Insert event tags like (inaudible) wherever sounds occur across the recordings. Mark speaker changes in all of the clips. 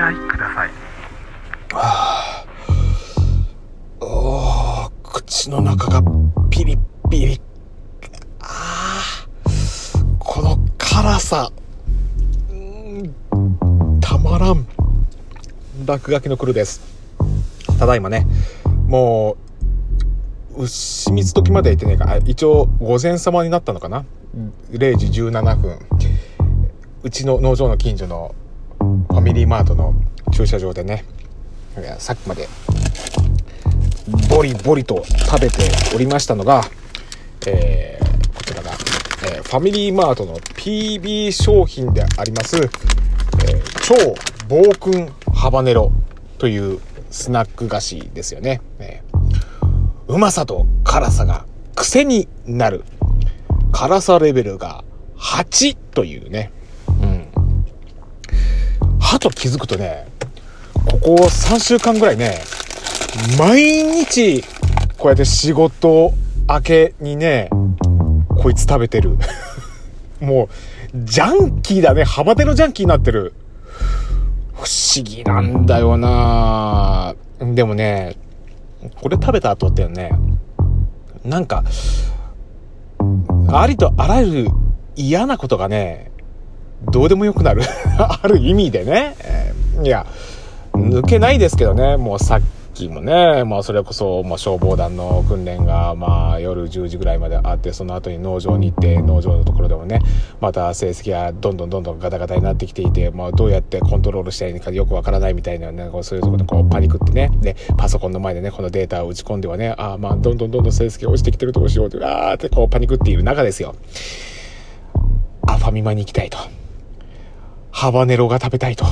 Speaker 1: 合いください。
Speaker 2: おー口の中がピリピリ。あー。この辛さ。うーん。たまらん。落書きの黒です。ただいまね。もう牛蜜時まで行ってねえか。あ一応午前様になったのかな。0時17分。うちの農場の近所のファミリーマートの駐車場でねさっきまでボリボリと食べておりましたのが、えーこちらが、えーファミリーマートの PB 商品であります、えー超暴君ハバネロというスナック菓子ですよね。えーうまさと辛さが癖になる。辛さレベルが8というね。はと気づくとね、ここ3週間ぐらいね、毎日、こうやって仕事明けにね、こいつ食べてる。(laughs) もう、ジャンキーだね。ハバネロジャンキーになってる。不思議なんだよなでもね、これ食べた後ってね、なんか、ありとあらゆる嫌なことがね、どうでもよくなる。(laughs) ある意味でね。えーいや、抜けないですけどね、もうさっきもね、まあそれこそ、まあ消防団の訓練が、まあ夜10時ぐらいまであって、その後に農場に行って、農場のところでもね、また成績がどんどんどんどんガタガタになってきていて、まあどうやってコントロールしたらいいのかよくわからないみたいなね、こうそういうところでこうパニックってね、で、パソコンの前でね、このデータを打ち込んではね、ああまあどんどんどんどん成績が落ちてきてるどうしようって、あーってこうパニックっている中ですよ。あ、ファミマに行きたいと。ハバネロが食べたいと。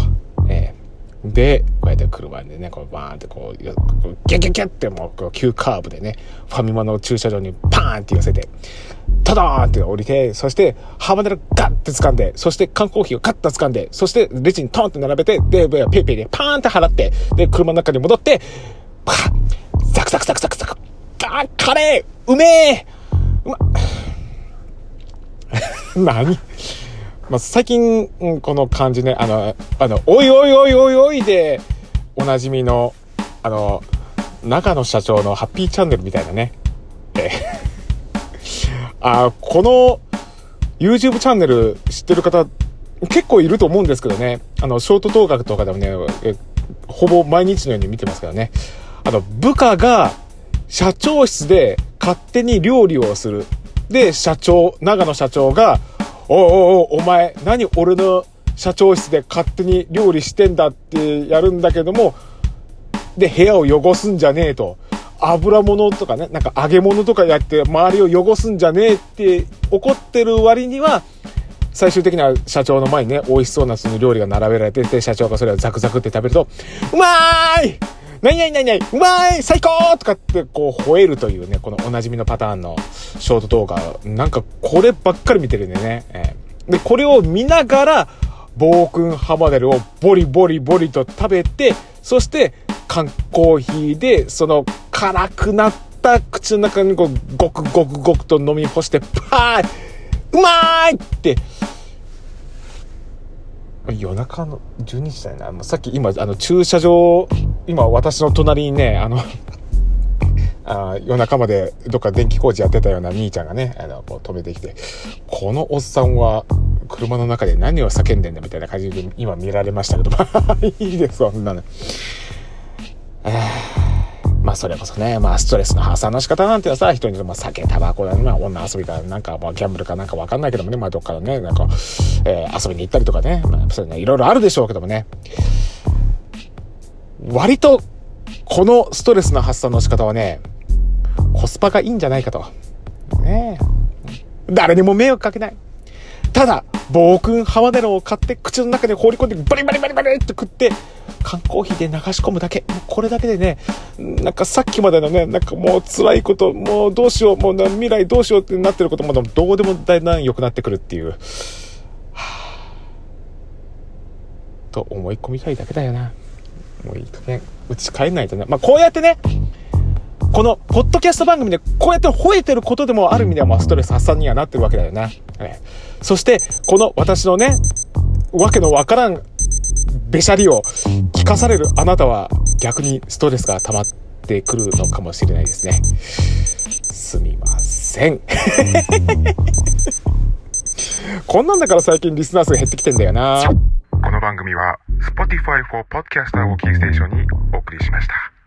Speaker 2: ええで、こうやって車でね、こうバーンってこう、ギャギャギャってもうこう急カーブでね、ファミマの駐車場にパーンって寄せて、タダーンって降りて、そしてハバネロガッて掴んで、そして缶コーヒーをガッと掴んで、そしてレジにトンって並べて、で、 PayPay でパーンって払って、で、車の中に戻って、パッザクザクザクザクザクあーカレーうめえうま、(laughs) 何まあ、最近、この感じね、あの、あの、おいおいおいおいおいで、おなじみの、あの、中野社長のハッピーチャンネルみたいなね。えあ、この YouTube チャンネル知ってる方、結構いると思うんですけどね。あの、ショート動画とかでもね、ほぼ毎日のように見てますからね。あの、部下が社長室で勝手に料理をする。で、社長、長野社長が、おいおいお、お前、何俺の社長室で勝手に料理してんだってやるんだけども、で、部屋を汚すんじゃねえと。油物とかね、なんか揚げ物とかやって周りを汚すんじゃねえって怒ってる割には、最終的には社長の前にね、美味しそうなその料理が並べられてて、社長がそれをザクザクって食べると、うまーい何々何々うまい最高とかってこう吠えるというね、このおなじみのパターンのショート動画、なんかこればっかり見てるんでね。えーで、これを見ながら、暴君ハバネルをボリボリボリと食べて、そして缶コーヒーで、その辛くなった口の中にこう、ごくごくごくと飲み干して、パーうまーいって、夜中の12時だよな。もうさっき今、あの、駐車場、今私の隣にね、あの、あ夜中までどっか電気工事やってたような兄ちゃんがね、あの、こう止めてきて、このおっさんは車の中で何を叫んでんだみたいな感じで今見られましたけど、ま (laughs) いいです、そんなの。まあそれこそね、まあストレスの発散の仕方なんてはさ、人によってま酒、タバコだね、まあ女遊びか、なんかまあギャンブルかなんかわかんないけどもね、まあどっかのね、なんか、えー遊びに行ったりとかね、まあそういうね、いろいろあるでしょうけどもね。割と、このストレスの発散の仕方はね、コスパがいいんじゃないかと。ね誰にも迷惑かけない。ただ、暴君ハワネロを買って口の中に放り込んでバリバリバリバリって食って、缶コーヒーで流し込むだけ。もうこれだけでね、なんかさっきまでのね、なんかもう辛いこと、もうどうしよう、もう未来どうしようってなってることもどうでもだんだん良くなってくるっていう。はぁと思い込みたいだけだよな。もういい加減、うち帰んないとね。まあ、こうやってね、この、ポッドキャスト番組で、こうやって吠えてることでも、ある意味では、まあ、ストレス発散にはなってるわけだよな。ね、そして、この私のね、わけのわからん、べしゃりを聞かされるあなたは、逆にストレスが溜まってくるのかもしれないですね。すみません。(laughs) こんなんだから最近リスナー数減ってきてんだよな。
Speaker 1: この番組は、Spotify for Podcaster をキーステーションにお送りしました。